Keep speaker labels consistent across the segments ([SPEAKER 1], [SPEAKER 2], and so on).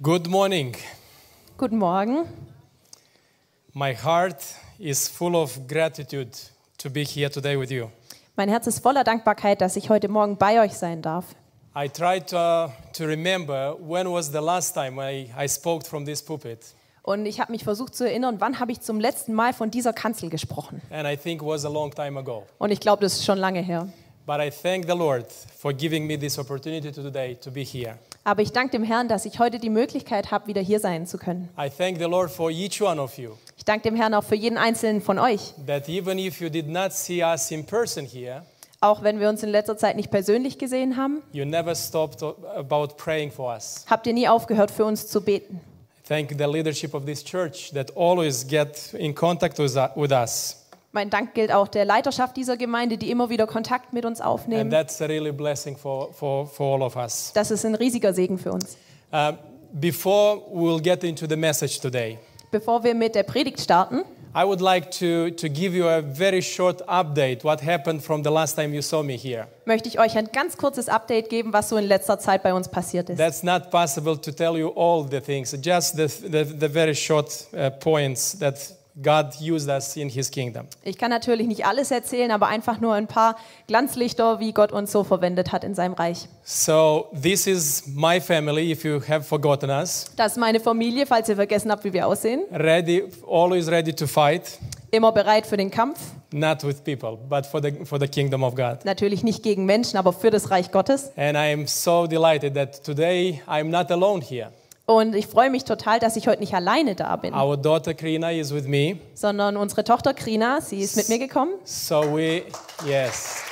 [SPEAKER 1] Good morning.
[SPEAKER 2] Guten Morgen.
[SPEAKER 1] My heart is full of gratitude to be here today with you.
[SPEAKER 2] Mein Herz ist voller Dankbarkeit, dass ich heute Morgen bei euch sein darf.
[SPEAKER 1] I tried to, uh, to remember when was the last time I, I spoke from this pulpit,
[SPEAKER 2] Und ich habe mich versucht zu erinnern, wann habe ich zum letzten Mal von dieser Kanzel gesprochen.
[SPEAKER 1] and I think it was a long time ago.
[SPEAKER 2] Und ich glaube, das ist schon lange her.
[SPEAKER 1] But I thank the Lord for giving me this opportunity to today to be here.
[SPEAKER 2] Aber ich danke dem Herrn, dass ich heute die Möglichkeit habe, wieder hier sein zu können.
[SPEAKER 1] I thank the Lord for each one of you
[SPEAKER 2] Ich danke dem Herrn auch für jeden einzelnen von euch.
[SPEAKER 1] that even if you did not see us in person here,
[SPEAKER 2] Auch wenn wir uns in letzter Zeit nicht persönlich gesehen haben,
[SPEAKER 1] you never stopped about praying for us.
[SPEAKER 2] habt ihr nie aufgehört, für uns zu beten.
[SPEAKER 1] Thank the leadership of this church that always get in contact with us.
[SPEAKER 2] Mein Dank gilt auch der Leiterschaft dieser Gemeinde, die immer wieder Kontakt mit uns aufnehmen.
[SPEAKER 1] that's a really blessing for, for, for all of us.
[SPEAKER 2] Das ist ein riesiger Segen für uns.
[SPEAKER 1] Uh, before we'll get into the message today,
[SPEAKER 2] Bevor wir mit der Predigt starten,
[SPEAKER 1] I would like to, to give you a very short update what happened from the last time you saw me here.
[SPEAKER 2] möchte ich euch ein ganz kurzes Update geben, was so in letzter Zeit bei uns passiert ist.
[SPEAKER 1] That's not possible to tell you all the things, just the, the, the very short uh, points that God used us in His kingdom.
[SPEAKER 2] Ich kann natürlich nicht alles erzählen, aber einfach nur ein paar Glanzlichter, wie Gott uns so verwendet hat in seinem Reich.
[SPEAKER 1] So, this is my family, if you have forgotten us.
[SPEAKER 2] Das ist meine Familie, falls ihr vergessen habt, wie wir aussehen.
[SPEAKER 1] Ready, always ready to fight,
[SPEAKER 2] Immer bereit für den Kampf.
[SPEAKER 1] not with people, but for the, for the kingdom of God.
[SPEAKER 2] Natürlich nicht gegen Menschen, aber für das Reich Gottes.
[SPEAKER 1] And I am so delighted that today I'm not alone here.
[SPEAKER 2] Und ich freue mich total, dass ich heute nicht alleine da bin,
[SPEAKER 1] Our daughter Krina is with me.
[SPEAKER 2] sondern unsere Tochter Krina, sie ist mit mir gekommen.
[SPEAKER 1] So we, yes.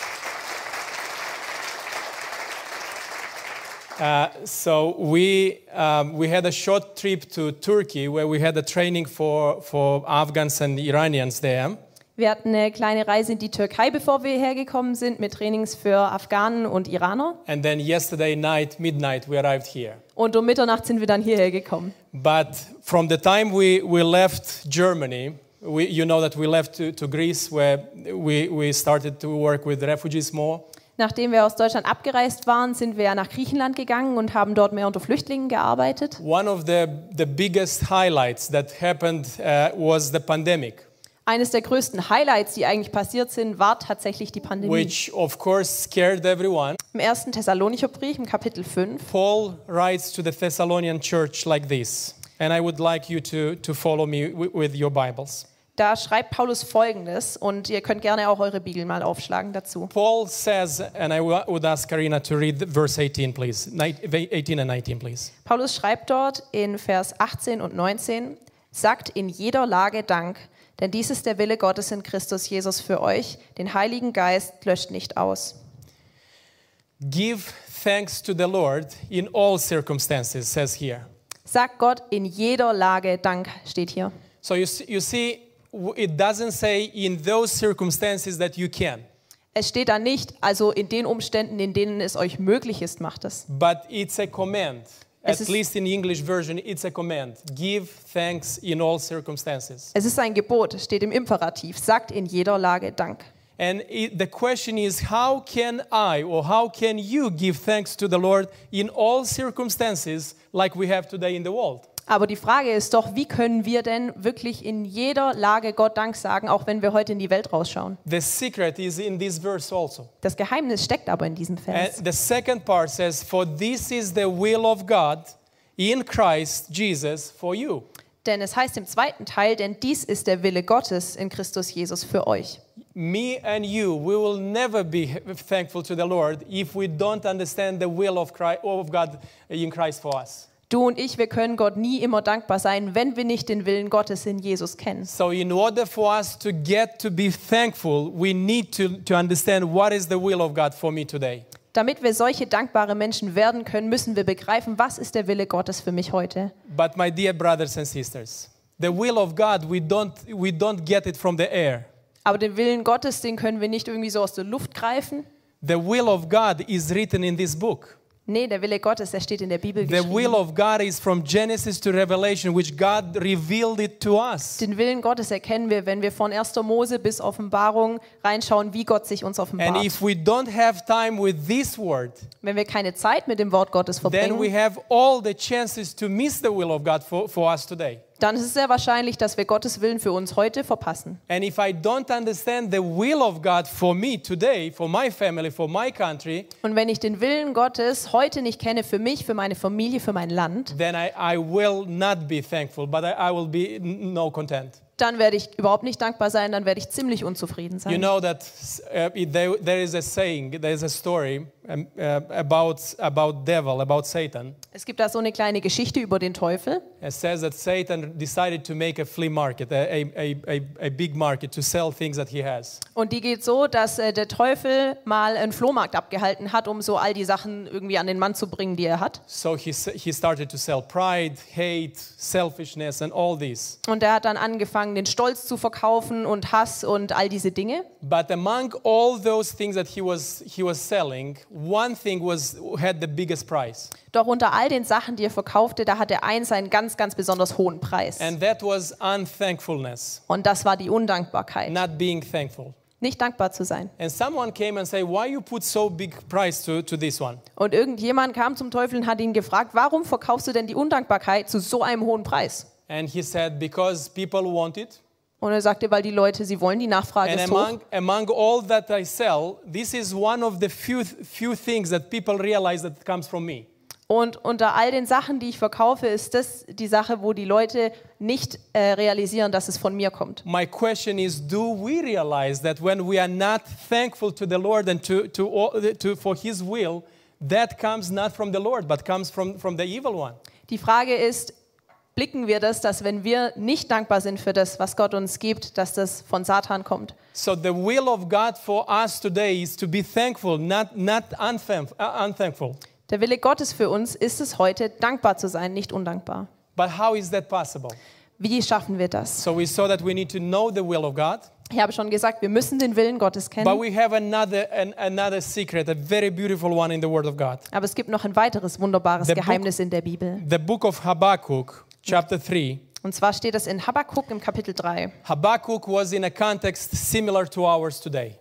[SPEAKER 1] Uh, so we, um, we had a short trip to Turkey where we had a training for, for Afghans and Iranians there.
[SPEAKER 2] Wir hatten eine kleine Reise in die Türkei, bevor wir hergekommen sind, mit Trainings für Afghanen und Iraner.
[SPEAKER 1] And then yesterday night, midnight, we arrived here.
[SPEAKER 2] Und um Mitternacht sind wir dann hierher gekommen.
[SPEAKER 1] But from the time we, we left Germany, we, you know that we left to, to Greece where we, we started to work with refugees more.
[SPEAKER 2] Nachdem wir aus Deutschland abgereist waren, sind wir ja nach Griechenland gegangen und haben dort mehr unter Flüchtlingen gearbeitet.
[SPEAKER 1] One of the, the biggest highlights that happened uh, was the pandemic,
[SPEAKER 2] Eines der größten Highlights, die eigentlich passiert sind, war tatsächlich die Pandemie.
[SPEAKER 1] which of course scared everyone.
[SPEAKER 2] Im ersten Thessalonicher Brief, im Kapitel 5,
[SPEAKER 1] Paul writes to the Thessalonian church like this, and I would like you to, to follow me wi- with your Bibles.
[SPEAKER 2] da schreibt Paulus Folgendes und ihr könnt gerne auch eure Bibel mal aufschlagen dazu.
[SPEAKER 1] Paul says, and I would ask Karina to read verse 18, please. Ni- 18 and 19, please.
[SPEAKER 2] Paulus schreibt dort in Vers 18 und 19, sagt in jeder Lage Dank, denn dies ist der Wille Gottes in Christus Jesus für euch, den Heiligen Geist löscht nicht aus.
[SPEAKER 1] Give thanks to the Lord in all circumstances, says here.
[SPEAKER 2] Sagt Gott in jeder Lage Dank, steht hier.
[SPEAKER 1] So you, you see, it doesn't say in those circumstances that you can,
[SPEAKER 2] Es steht da nicht, also in den Umständen, in denen es euch möglich ist, macht es.
[SPEAKER 1] but it's a command.
[SPEAKER 2] Es
[SPEAKER 1] At least in the English version, it's a command. Give thanks in all circumstances.
[SPEAKER 2] Es ist ein Gebot, steht im Imperativ, sagt in jeder Lage Dank.
[SPEAKER 1] And it, the question is, how can I or how can you give thanks to the Lord in all circumstances like we have today in the world?
[SPEAKER 2] Aber die Frage ist doch, wie können wir denn wirklich in jeder Lage Gott Dank sagen, auch wenn wir heute in die Welt rausschauen?
[SPEAKER 1] The secret is in this verse also.
[SPEAKER 2] Das Geheimnis steckt aber in diesem
[SPEAKER 1] And
[SPEAKER 2] Vers.
[SPEAKER 1] the second part says, For this is the will of God in Christ Jesus for you.
[SPEAKER 2] Denn es heißt im zweiten Teil, denn dies ist der Wille Gottes in Christus Jesus für euch.
[SPEAKER 1] Me and you, we will never be thankful to the Lord if we don't understand the will of, Christ, of God in Christ for us.
[SPEAKER 2] Du und ich, wir können Gott nie immer dankbar sein, wenn wir nicht den Willen Gottes in Jesus kennen.
[SPEAKER 1] So, in order for us to get to be thankful, we need to, to understand what is the will of God for me today.
[SPEAKER 2] Damit wir solche dankbare Menschen werden können, müssen wir begreifen, was ist der Wille Gottes für mich heute.
[SPEAKER 1] But, my dear brothers and sisters, the will of God, we don't, we don't get it from the air.
[SPEAKER 2] Aber den Willen Gottes, den können wir nicht irgendwie so aus der Luft greifen.
[SPEAKER 1] The will of God is written in this book.
[SPEAKER 2] Nee, der Wille Gottes, der steht in der Bibel
[SPEAKER 1] The will
[SPEAKER 2] geschrieben.
[SPEAKER 1] of God is from Genesis to Revelation, which God revealed it to us.
[SPEAKER 2] Den Willen Gottes erkennen wir, wenn wir von 1. Mose bis Offenbarung reinschauen, wie Gott sich uns
[SPEAKER 1] And
[SPEAKER 2] offenbart.
[SPEAKER 1] if we don't have time with this word,
[SPEAKER 2] Wenn wir keine Zeit mit dem Wort Gottes
[SPEAKER 1] then we
[SPEAKER 2] verbringen,
[SPEAKER 1] have all the chances to miss the will of God for, for us today.
[SPEAKER 2] Dann ist es sehr wahrscheinlich, dass wir Gottes Willen für uns heute verpassen.
[SPEAKER 1] And if I don't understand the will of God for me today, for my family, for my country,
[SPEAKER 2] Und wenn ich den Willen Gottes heute nicht kenne für mich, für meine Familie, für mein Land,
[SPEAKER 1] then I, I will not be thankful, but I, I will be no content.
[SPEAKER 2] dann werde ich überhaupt nicht dankbar sein, dann werde ich ziemlich unzufrieden
[SPEAKER 1] You
[SPEAKER 2] sein.
[SPEAKER 1] know that uh, there, there is a saying, there is a story about, about devil, about Satan.
[SPEAKER 2] Es gibt da so eine kleine Geschichte über den Teufel.
[SPEAKER 1] It says that Satan decided to make a flea market, a, a, a, a, big market, to sell things that he has.
[SPEAKER 2] Und die geht so, dass äh, der Teufel mal einen Flohmarkt abgehalten hat, um so all die Sachen irgendwie an den Mann zu bringen, die er hat.
[SPEAKER 1] So he, he started to sell pride, hate, selfishness, and all these.
[SPEAKER 2] Und er hat dann angefangen, den Stolz zu verkaufen und Hass und all diese Dinge.
[SPEAKER 1] But among all those things that he was, he was selling, one thing was, had the biggest price,
[SPEAKER 2] Doch unter all den Sachen, die er verkaufte, da hatte eins einen ganz, ganz besonders hohen Preis.
[SPEAKER 1] and that was unthankfulness,
[SPEAKER 2] Und das war die Undankbarkeit.
[SPEAKER 1] not being thankful.
[SPEAKER 2] Nicht dankbar zu sein.
[SPEAKER 1] And someone came and said, why you put so big price to, to this one?
[SPEAKER 2] Und irgendjemand kam zum Teufel und hat ihn gefragt, warum verkaufst du denn die Undankbarkeit zu so einem hohen Preis?
[SPEAKER 1] And he said, because people want it.
[SPEAKER 2] Und er sagte, weil die Leute, sie wollen, die Nachfrage
[SPEAKER 1] And
[SPEAKER 2] ist hoch.
[SPEAKER 1] among, among all that I sell, this is one of the few, few things that people realize that comes from me.
[SPEAKER 2] Und unter all den Sachen, die ich verkaufe, ist das die Sache, wo die Leute nicht äh, realisieren, dass es von mir kommt.
[SPEAKER 1] My question is Do we realize that when we are not thankful to the Lord and to, to, all- to, for His will, that comes not from the Lord, but comes from, from the evil one?
[SPEAKER 2] Die Frage ist, blicken wir das, dass wenn wir nicht dankbar sind für das, was Gott uns gibt, dass das von Satan kommt?
[SPEAKER 1] So, the will of God for us today is to be thankful, not, not uh, unthankful.
[SPEAKER 2] Der Wille Gottes für uns ist es heute, dankbar zu sein, nicht undankbar.
[SPEAKER 1] But how is that possible?
[SPEAKER 2] Wie schaffen wir das?
[SPEAKER 1] So, we saw that we need to know the will of God.
[SPEAKER 2] Ich habe schon gesagt, wir müssen den Willen Gottes
[SPEAKER 1] But
[SPEAKER 2] kennen.
[SPEAKER 1] we have another, an, another secret, a very beautiful one in the Word of God.
[SPEAKER 2] Aber es gibt noch ein weiteres wunderbares
[SPEAKER 1] The book-
[SPEAKER 2] Geheimnis in der Bibel.
[SPEAKER 1] The book of Habakkuk, chapter 3.
[SPEAKER 2] Und zwar steht es in Habakkuk im Kapitel 3.
[SPEAKER 1] Habakkuk was in a context similar to ours today.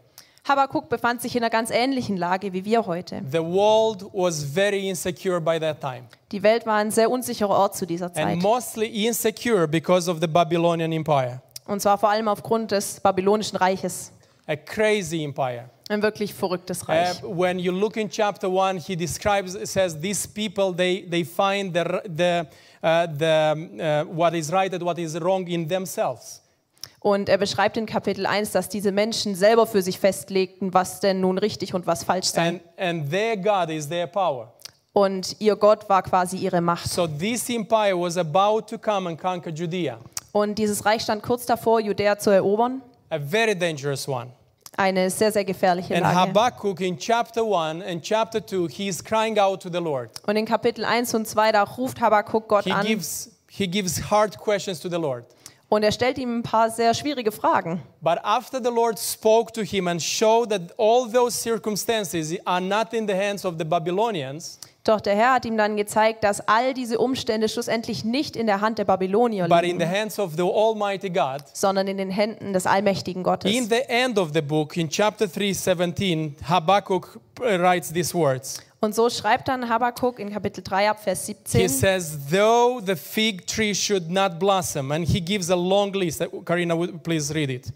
[SPEAKER 2] Habakkuk befand sich in einer ganz ähnlichen Lage wie wir heute.
[SPEAKER 1] The world was very insecure by that time,
[SPEAKER 2] Die Welt war ein sehr unsicherer Ort zu dieser Zeit.
[SPEAKER 1] and mostly insecure because of the Babylonian Empire,
[SPEAKER 2] Und zwar vor allem aufgrund des babylonischen Reiches.
[SPEAKER 1] a crazy empire.
[SPEAKER 2] Ein wirklich verrücktes
[SPEAKER 1] Uh,
[SPEAKER 2] Reich.
[SPEAKER 1] when you look in chapter 1, he describes, says, these people, they, they find the, the, uh, the, uh, what is right and what is wrong in themselves.
[SPEAKER 2] Und er beschreibt in Kapitel 1, dass diese Menschen selber für sich festlegten, was denn nun richtig und was falsch sei.
[SPEAKER 1] And, and their God is their power.
[SPEAKER 2] Und ihr Gott war quasi ihre Macht.
[SPEAKER 1] So this empire was about to come and conquer Judea,
[SPEAKER 2] Und dieses Reich stand kurz davor, Judäa zu erobern.
[SPEAKER 1] a very dangerous one.
[SPEAKER 2] Eine sehr, sehr gefährliche
[SPEAKER 1] And
[SPEAKER 2] Lage.
[SPEAKER 1] Habakkuk in chapter 1 and chapter 2, he's crying out to the Lord.
[SPEAKER 2] Und in Kapitel 1 und 2, da ruft Habakkuk Gott
[SPEAKER 1] He
[SPEAKER 2] an
[SPEAKER 1] gives, he gives hard questions to the Lord.
[SPEAKER 2] und er stellt ihm ein paar sehr schwierige Fragen.
[SPEAKER 1] But after the Lord spoke to him and showed that all those circumstances are not in the hands of the Babylonians,
[SPEAKER 2] Doch der Herr hat ihm dann gezeigt, dass all diese Umstände schlussendlich nicht in der Hand der Babylonier
[SPEAKER 1] but in the
[SPEAKER 2] liegen,
[SPEAKER 1] hands of the Almighty God,
[SPEAKER 2] sondern in den Händen des allmächtigen Gottes.
[SPEAKER 1] in the end of the book, in chapter 3, 17, Habakkuk uh, writes these words.
[SPEAKER 2] Und so schreibt dann Habakkuk in Kapitel 3 ab Vers
[SPEAKER 1] He
[SPEAKER 2] 17,
[SPEAKER 1] says, though the fig tree should not blossom, and he gives a long list. Uh, Karina, please read it.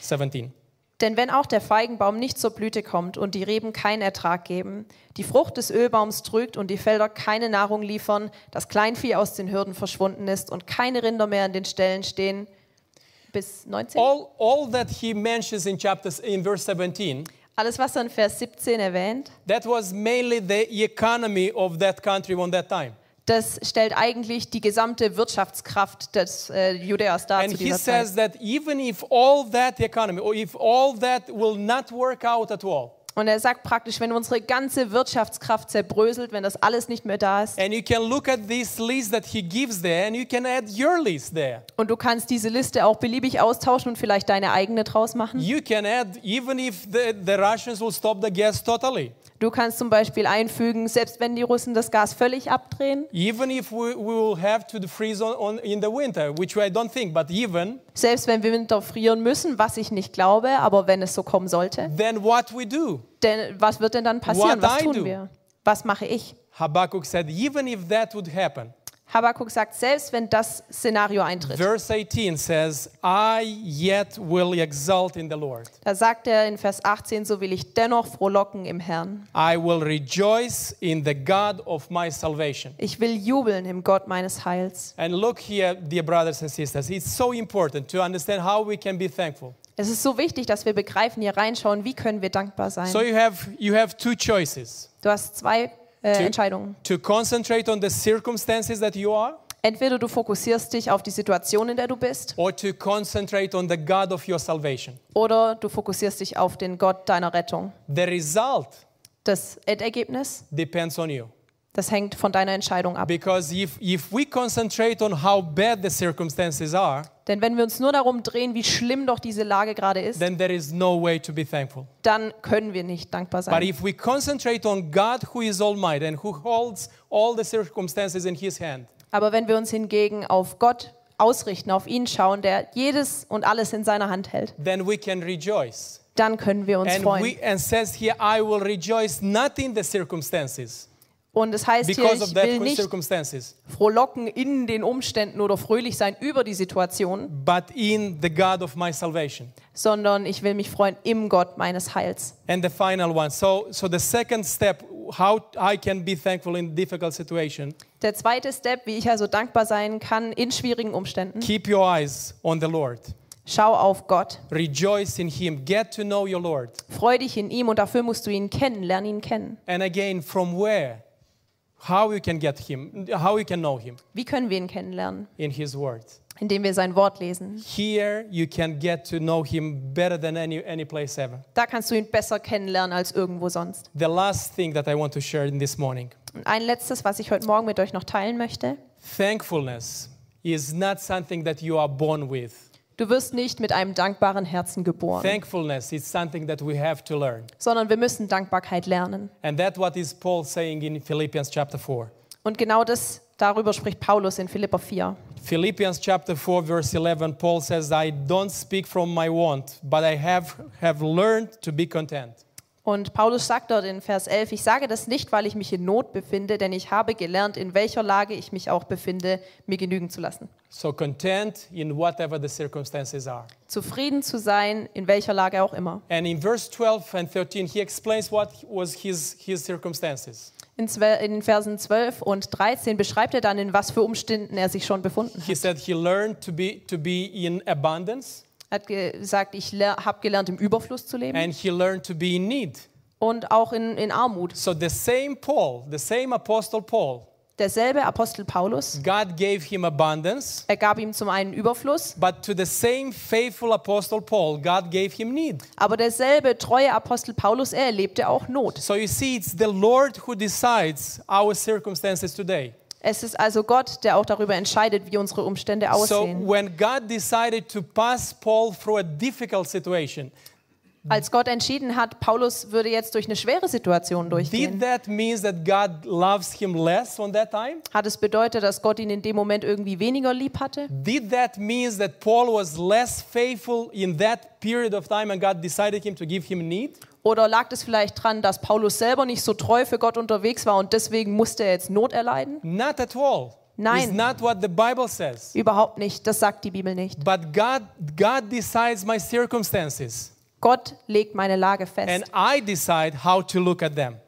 [SPEAKER 1] 17.
[SPEAKER 2] denn wenn auch der Feigenbaum nicht zur Blüte kommt und die Reben keinen Ertrag geben, die Frucht des Ölbaums trügt und die Felder keine Nahrung liefern, das Kleinvieh aus den Hürden verschwunden ist und keine Rinder mehr an den Ställen stehen, bis 19.
[SPEAKER 1] All, all that he mentions in chapters in verse 17,
[SPEAKER 2] Alles, was er in Vers 17 erwähnt,
[SPEAKER 1] that was mainly the economy of that country on that time.
[SPEAKER 2] Das stellt eigentlich die gesamte Wirtschaftskraft des äh, Judäas dar
[SPEAKER 1] And
[SPEAKER 2] zu
[SPEAKER 1] he
[SPEAKER 2] dieser Zeit.
[SPEAKER 1] says that even if all that economy, or if all that will not work out at all,
[SPEAKER 2] Und er sagt praktisch, wenn unsere ganze Wirtschaftskraft zerbröselt, wenn das alles nicht mehr da ist,
[SPEAKER 1] And you can look at this list that he gives there and you can add your list there.
[SPEAKER 2] und du kannst diese Liste auch beliebig austauschen und vielleicht deine eigene draus machen.
[SPEAKER 1] You can add, even if the, the Russians will stop the gas totally,
[SPEAKER 2] Du kannst zum Beispiel einfügen, selbst wenn die Russen das Gas völlig abdrehen,
[SPEAKER 1] even if we, we will have to freeze on, on, in the winter, which I don't think, but even,
[SPEAKER 2] selbst wenn wir Winter frieren müssen, was ich nicht glaube, aber wenn es so kommen sollte,
[SPEAKER 1] then what we do?
[SPEAKER 2] denn was wird denn dann passieren?
[SPEAKER 1] What
[SPEAKER 2] Was
[SPEAKER 1] I
[SPEAKER 2] tun
[SPEAKER 1] do.
[SPEAKER 2] wir? Was mache ich?
[SPEAKER 1] Habakkuk said, even if that would happen,
[SPEAKER 2] Habakkuk sagt, selbst wenn das Szenario eintritt,
[SPEAKER 1] verse 18 says, I yet will exult in the Lord.
[SPEAKER 2] da sagt er in Vers 18, so will ich dennoch frohlocken im Herrn.
[SPEAKER 1] I will rejoice in the God of my salvation.
[SPEAKER 2] Ich will jubeln im Gott meines Heils.
[SPEAKER 1] And look here, dear brothers and sisters, it's so important to understand how we can be thankful.
[SPEAKER 2] Es ist so wichtig, dass wir begreifen, hier reinschauen, wie können wir dankbar sein.
[SPEAKER 1] So you have you have two choices:
[SPEAKER 2] Du hast zwei äh. Entscheidungen.
[SPEAKER 1] to concentrate on the circumstances that you are,
[SPEAKER 2] Entweder du fokussierst dich auf die Situation, in der du bist,
[SPEAKER 1] or to concentrate on the God of your salvation.
[SPEAKER 2] oder du fokussierst dich auf den Gott deiner Rettung.
[SPEAKER 1] The result
[SPEAKER 2] Das Endergebnis,
[SPEAKER 1] depends on you.
[SPEAKER 2] Das hängt von deiner Entscheidung ab.
[SPEAKER 1] Because if, if we concentrate on how bad the circumstances are,
[SPEAKER 2] Denn wenn wir uns nur darum drehen, wie schlimm doch diese Lage gerade ist,
[SPEAKER 1] then there is no way to be thankful.
[SPEAKER 2] dann können wir nicht dankbar
[SPEAKER 1] But
[SPEAKER 2] sein.
[SPEAKER 1] if we concentrate on God who is almighty and who holds all the circumstances in his hand,
[SPEAKER 2] Aber wenn wir uns hingegen auf Gott ausrichten, auf ihn schauen, der jedes und alles in seiner Hand hält,
[SPEAKER 1] then we can rejoice.
[SPEAKER 2] dann können wir uns
[SPEAKER 1] And
[SPEAKER 2] freuen.
[SPEAKER 1] we and says here, I will rejoice not in the circumstances,
[SPEAKER 2] Und es heißt hier,
[SPEAKER 1] because of
[SPEAKER 2] ich will nicht frohlocken in den Umständen oder fröhlich sein über die Situation, sondern ich will mich freuen im Gott meines Heils.
[SPEAKER 1] And the final one. So, so the second step, how I can be thankful in difficult situation.
[SPEAKER 2] Der zweite Step, wie ich also dankbar sein kann in schwierigen Umständen,
[SPEAKER 1] Keep your eyes on the Lord.
[SPEAKER 2] schau auf Gott,
[SPEAKER 1] Rejoice in Him. Get to know your Lord.
[SPEAKER 2] freu dich in ihm und dafür musst du ihn kennen, lern ihn kennen.
[SPEAKER 1] And again, from where? How you can get Him? How you can know Him
[SPEAKER 2] Wie können wir ihn kennenlernen?
[SPEAKER 1] in His Word.
[SPEAKER 2] Indem wir sein Wort lesen.
[SPEAKER 1] Here you can get to know Him better than any any place ever.
[SPEAKER 2] Da kannst du ihn besser kennenlernen als irgendwo sonst.
[SPEAKER 1] The last thing that I want to share in this morning:
[SPEAKER 2] Und ein letztes, was ich heute Morgen mit euch noch teilen möchte.
[SPEAKER 1] thankfulness is not something that you are born with.
[SPEAKER 2] Du wirst nicht mit einem dankbaren Herzen geboren,
[SPEAKER 1] Thankfulness is something that we have to learn.
[SPEAKER 2] sondern wir müssen Dankbarkeit lernen.
[SPEAKER 1] And that's what is Paul saying in Philippians chapter 4.
[SPEAKER 2] Und genau das, darüber spricht Paulus in Philipper 4.
[SPEAKER 1] Philippians chapter 4 verse 11 Paul says I don't speak from my want but I have have learned to be content.
[SPEAKER 2] Und Paulus sagt dort in Vers 11, ich sage das nicht, weil ich mich in Not befinde, denn ich habe gelernt, in welcher Lage ich mich auch befinde, mir genügen zu lassen.
[SPEAKER 1] So content in whatever the circumstances are.
[SPEAKER 2] Zufrieden zu sein, in welcher Lage auch immer.
[SPEAKER 1] And in verse 12 and 13 he explains what was his his circumstances.
[SPEAKER 2] In, in Versen 12 und 13 beschreibt er dann, in was für Umständen er sich schon befunden
[SPEAKER 1] He
[SPEAKER 2] hat.
[SPEAKER 1] said he learned to be to be in abundance
[SPEAKER 2] Er hat gesagt, ich habe gelernt, im Überfluss zu leben
[SPEAKER 1] and he learned to be in need.
[SPEAKER 2] und auch in, in Armut.
[SPEAKER 1] So the same Paul, the same apostle Paul,
[SPEAKER 2] Derselbe Apostel Paulus,
[SPEAKER 1] God gave him abundance
[SPEAKER 2] er gab ihm zum einen Überfluss,
[SPEAKER 1] But to the same faithful apostle Paul, God gave him need.
[SPEAKER 2] aber derselbe treue Apostel Paulus, er erlebte auch Not.
[SPEAKER 1] So you see, it's the Lord who decides our circumstances today.
[SPEAKER 2] Es ist also Gott, der auch darüber entscheidet, wie unsere Umstände
[SPEAKER 1] So
[SPEAKER 2] aussehen.
[SPEAKER 1] when God decided to pass Paul through a difficult situation,
[SPEAKER 2] Als Gott entschieden hat, Paulus würde jetzt durch eine schwere Situation
[SPEAKER 1] did
[SPEAKER 2] durchgehen,
[SPEAKER 1] that that God loves him less on that time?
[SPEAKER 2] hat es bedeutet, dass Gott ihn in dem Moment irgendwie weniger lieb hatte?
[SPEAKER 1] Did that mean that Paul was less faithful in that period of time and God decided him to give him need?
[SPEAKER 2] Oder lag es vielleicht dran, dass Paulus selber nicht so treu für Gott unterwegs war und deswegen musste er jetzt Not erleiden?
[SPEAKER 1] Not at all.
[SPEAKER 2] Nein.
[SPEAKER 1] It's not what the Bible says.
[SPEAKER 2] Überhaupt nicht, das sagt die Bibel nicht.
[SPEAKER 1] But God, God decides my circumstances.
[SPEAKER 2] Gott legt meine Lage fest.
[SPEAKER 1] and I decide how to look at them.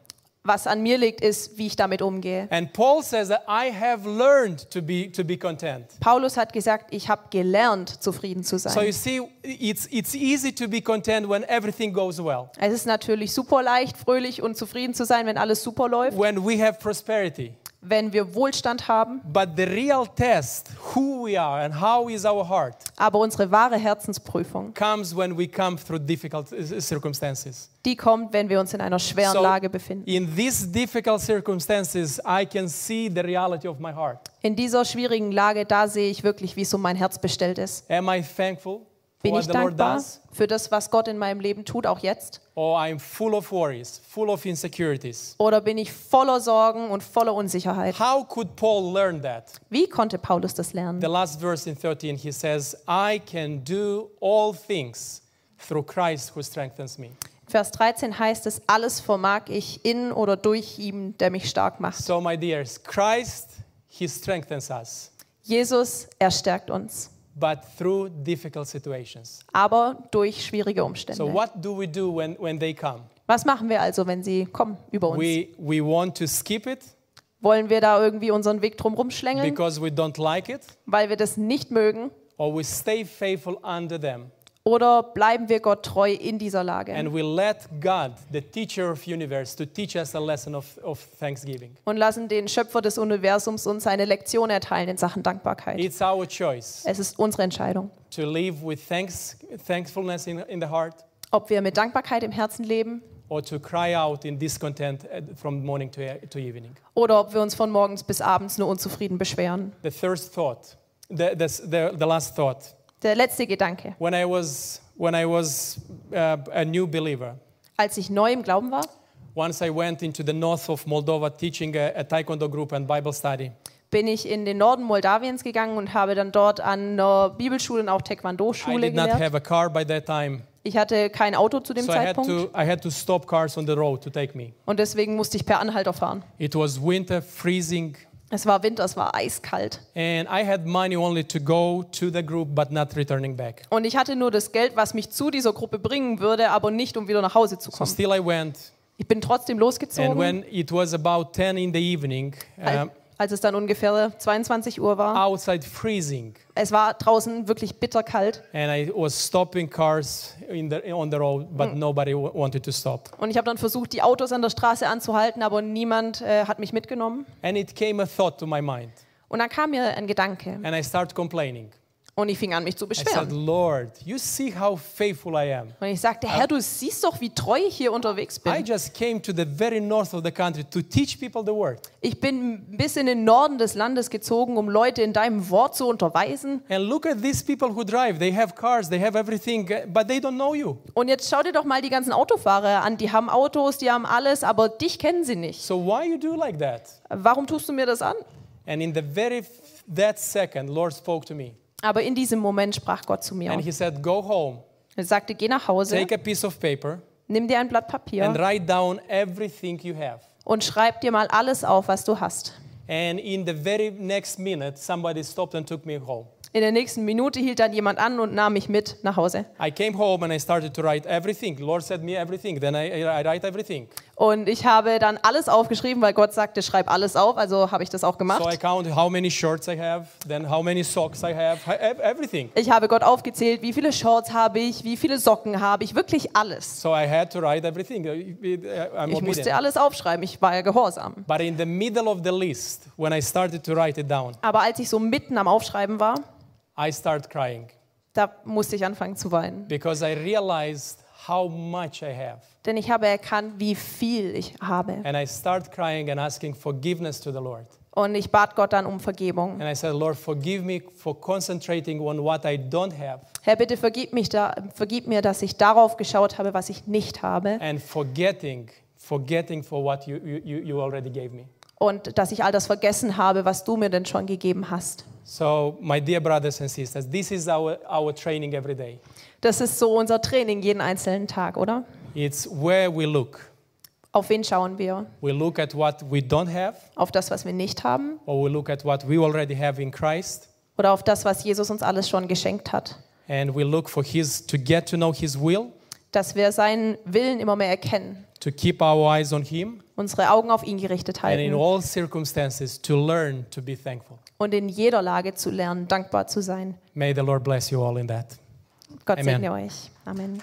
[SPEAKER 2] Was an mir liegt, ist, wie ich damit umgehe.
[SPEAKER 1] And Paul says that I have learned to be to be content.
[SPEAKER 2] Paulus hat gesagt, ich habe gelernt, zufrieden zu
[SPEAKER 1] So you
[SPEAKER 2] sein.
[SPEAKER 1] see, it's it's easy to be content when everything goes well,
[SPEAKER 2] Es ist natürlich super leicht, fröhlich und zufrieden zu sein, wenn alles super läuft,
[SPEAKER 1] when we have prosperity.
[SPEAKER 2] Wenn wir Wohlstand haben,
[SPEAKER 1] But the real test, who we are and how is our heart,
[SPEAKER 2] aber unsere wahre Herzensprüfung,
[SPEAKER 1] comes when we come through difficult circumstances.
[SPEAKER 2] die kommt, wenn wir uns in einer schweren
[SPEAKER 1] So,
[SPEAKER 2] Lage befinden.
[SPEAKER 1] in these difficult circumstances, I can see the reality of my heart.
[SPEAKER 2] In dieser schwierigen Lage, da sehe ich wirklich, wie so mein Herz bestellt ist.
[SPEAKER 1] Am I thankful
[SPEAKER 2] Bin ich dankbar für das, was Gott in meinem Leben tut, auch jetzt?
[SPEAKER 1] Or I'm full of worries, full of insecurities?
[SPEAKER 2] Oder bin ich voller Sorgen und voller Unsicherheit?
[SPEAKER 1] How could Paul learn that?
[SPEAKER 2] Wie konnte Paulus das lernen?
[SPEAKER 1] The last verse in 13, he says, I can do all things through Christ who strengthens me.
[SPEAKER 2] Vers 13 heißt es, alles vermag ich in oder durch ihn, der mich stark macht.
[SPEAKER 1] So, my dears, Christ, he strengthens us,
[SPEAKER 2] Jesus, er stärkt uns,
[SPEAKER 1] but through difficult situations.
[SPEAKER 2] aber durch schwierige
[SPEAKER 1] So,
[SPEAKER 2] Umstände.
[SPEAKER 1] what do we do when, when they come?
[SPEAKER 2] Was machen wir also, wenn sie kommen über uns?
[SPEAKER 1] We, we want to skip it
[SPEAKER 2] Wollen wir da irgendwie unseren Weg drum rumschlängeln,
[SPEAKER 1] because we don't like it,
[SPEAKER 2] weil wir das nicht mögen?
[SPEAKER 1] or we stay faithful under them
[SPEAKER 2] Oder bleiben wir Gott treu in dieser Lage
[SPEAKER 1] and we let God, the teacher of universe, to teach us a lesson of, of thanksgiving?
[SPEAKER 2] und lassen den Schöpfer des Universums uns eine Lektion erteilen in Sachen Dankbarkeit?
[SPEAKER 1] It's our choice
[SPEAKER 2] Es ist unsere Entscheidung,
[SPEAKER 1] to live with thanks, thankfulness in, in the heart
[SPEAKER 2] ob wir mit Dankbarkeit im Herzen leben
[SPEAKER 1] or to cry out in discontent uh, from morning to, to evening.
[SPEAKER 2] oder ob wir uns von morgens bis abends nur unzufrieden beschweren.
[SPEAKER 1] The third thought, the, the, the, the last thought,
[SPEAKER 2] Der letzte Gedanke.
[SPEAKER 1] when I was, when I was uh, a new believer,
[SPEAKER 2] Als ich neu im Glauben war,
[SPEAKER 1] once I went into the north of Moldova teaching a, a Taekwondo group and Bible study.
[SPEAKER 2] bin ich in den Norden Moldawiens gegangen und habe dann dort an einer Bibelschule und auch
[SPEAKER 1] I
[SPEAKER 2] Taekwondo-Schule
[SPEAKER 1] did not have a car by that time,
[SPEAKER 2] Ich hatte kein Auto zu dem
[SPEAKER 1] so I
[SPEAKER 2] Zeitpunkt
[SPEAKER 1] to, I
[SPEAKER 2] und deswegen musste ich per Anhalter fahren.
[SPEAKER 1] It was winter, freezing,
[SPEAKER 2] Es war Winter, es war eiskalt.
[SPEAKER 1] and I had money only to go to the group but not returning back.
[SPEAKER 2] Und ich hatte nur das Geld, was mich zu dieser Gruppe bringen würde, aber nicht, um wieder nach Hause zu
[SPEAKER 1] So
[SPEAKER 2] kommen.
[SPEAKER 1] still I went,
[SPEAKER 2] Ich bin trotzdem
[SPEAKER 1] and
[SPEAKER 2] losgezogen.
[SPEAKER 1] when it was about 10 in the evening, um,
[SPEAKER 2] als es dann ungefähr 22 Uhr war.
[SPEAKER 1] outside freezing,
[SPEAKER 2] Es war draußen wirklich bitterkalt
[SPEAKER 1] and I was stopping cars in the, on the road, but nobody w- wanted to stop.
[SPEAKER 2] und ich habe dann versucht, die Autos an der Straße anzuhalten, aber niemand äh, hat mich mitgenommen.
[SPEAKER 1] And it came a thought to my mind,
[SPEAKER 2] Und dann kam mir ein Gedanke
[SPEAKER 1] and I started complaining.
[SPEAKER 2] Und ich fing an, mich zu
[SPEAKER 1] I said,
[SPEAKER 2] beschweren.
[SPEAKER 1] Lord, you see how faithful I am.
[SPEAKER 2] Und ich sagte, Herr, du siehst doch, wie treu ich hier unterwegs
[SPEAKER 1] I
[SPEAKER 2] bin.
[SPEAKER 1] just came to the very north of the country to teach people the word.
[SPEAKER 2] Ich bin bis in den Norden des Landes gezogen, um Leute in deinem Wort zu unterweisen.
[SPEAKER 1] And look at these people who drive. They have cars, they have everything, but they don't know you.
[SPEAKER 2] Und jetzt schau dir doch mal die ganzen Autofahrer an. Die haben Autos, die haben alles, aber dich kennen sie nicht.
[SPEAKER 1] So why you do like that?
[SPEAKER 2] Warum tust du mir das an?
[SPEAKER 1] And in the very that second, Lord spoke to me,
[SPEAKER 2] Aber in diesem Moment sprach Gott zu mir.
[SPEAKER 1] and He said, "Go home,
[SPEAKER 2] Er sagte, geh nach Hause,
[SPEAKER 1] take a piece of paper,
[SPEAKER 2] nimm dir ein Blatt Papier
[SPEAKER 1] and write down everything you have."
[SPEAKER 2] und schreib dir mal alles auf, was du hast.
[SPEAKER 1] And in the very next minute, somebody stopped and took me home.
[SPEAKER 2] In der nächsten Minute hielt dann jemand an und nahm mich mit nach Hause.
[SPEAKER 1] I came home and I started to write everything. Lord said me everything. Then I, I write everything.
[SPEAKER 2] Und ich habe dann alles aufgeschrieben, weil Gott sagte, schreib alles auf. Also habe ich das auch
[SPEAKER 1] So I
[SPEAKER 2] gemacht.
[SPEAKER 1] count how many shirts I have, then how many socks I have, everything.
[SPEAKER 2] Ich habe Gott aufgezählt, wie viele Shorts habe ich, wie viele Socken habe ich, wirklich alles.
[SPEAKER 1] So I had to write everything. I'm
[SPEAKER 2] Ich musste alles aufschreiben, ich war ja gehorsam.
[SPEAKER 1] But in the middle of the list, when I started to write it down,
[SPEAKER 2] Aber als ich so mitten am Aufschreiben war,
[SPEAKER 1] I started crying
[SPEAKER 2] da musste ich anfangen zu weinen.
[SPEAKER 1] because I realized how much I have.
[SPEAKER 2] Denn ich habe erkannt, wie viel ich habe.
[SPEAKER 1] And I started crying and asking forgiveness to the Lord.
[SPEAKER 2] Und ich bat Gott dann um Vergebung.
[SPEAKER 1] And I said, Lord, forgive me for concentrating on what I don't have
[SPEAKER 2] Herr, bitte vergib, mich da, vergib mir, dass ich darauf geschaut habe, was ich nicht habe.
[SPEAKER 1] and forgetting, forgetting for what you, you you already gave me.
[SPEAKER 2] Und dass ich all das vergessen habe, was du mir denn schon gegeben hast.
[SPEAKER 1] So, my dear brothers and sisters, this is our, our training every day.
[SPEAKER 2] Das ist so unser Training jeden einzelnen Tag, oder?
[SPEAKER 1] It's where we look.
[SPEAKER 2] Auf wen schauen wir?
[SPEAKER 1] We look at what we don't have,
[SPEAKER 2] Auf das, was wir nicht haben?
[SPEAKER 1] or we look at what we already have in Christ,
[SPEAKER 2] Oder auf das, was Jesus uns alles schon geschenkt hat?
[SPEAKER 1] and we look for His to get to know His will,
[SPEAKER 2] Dass wir seinen Willen immer mehr erkennen,
[SPEAKER 1] to keep our eyes on Him,
[SPEAKER 2] unsere Augen auf ihn gerichtet
[SPEAKER 1] and in
[SPEAKER 2] halten
[SPEAKER 1] all circumstances to learn to be thankful.
[SPEAKER 2] und in jeder Lage zu lernen, dankbar zu sein.
[SPEAKER 1] May the Lord bless you all in that.
[SPEAKER 2] Gott
[SPEAKER 1] Amen.
[SPEAKER 2] segne euch. Amen.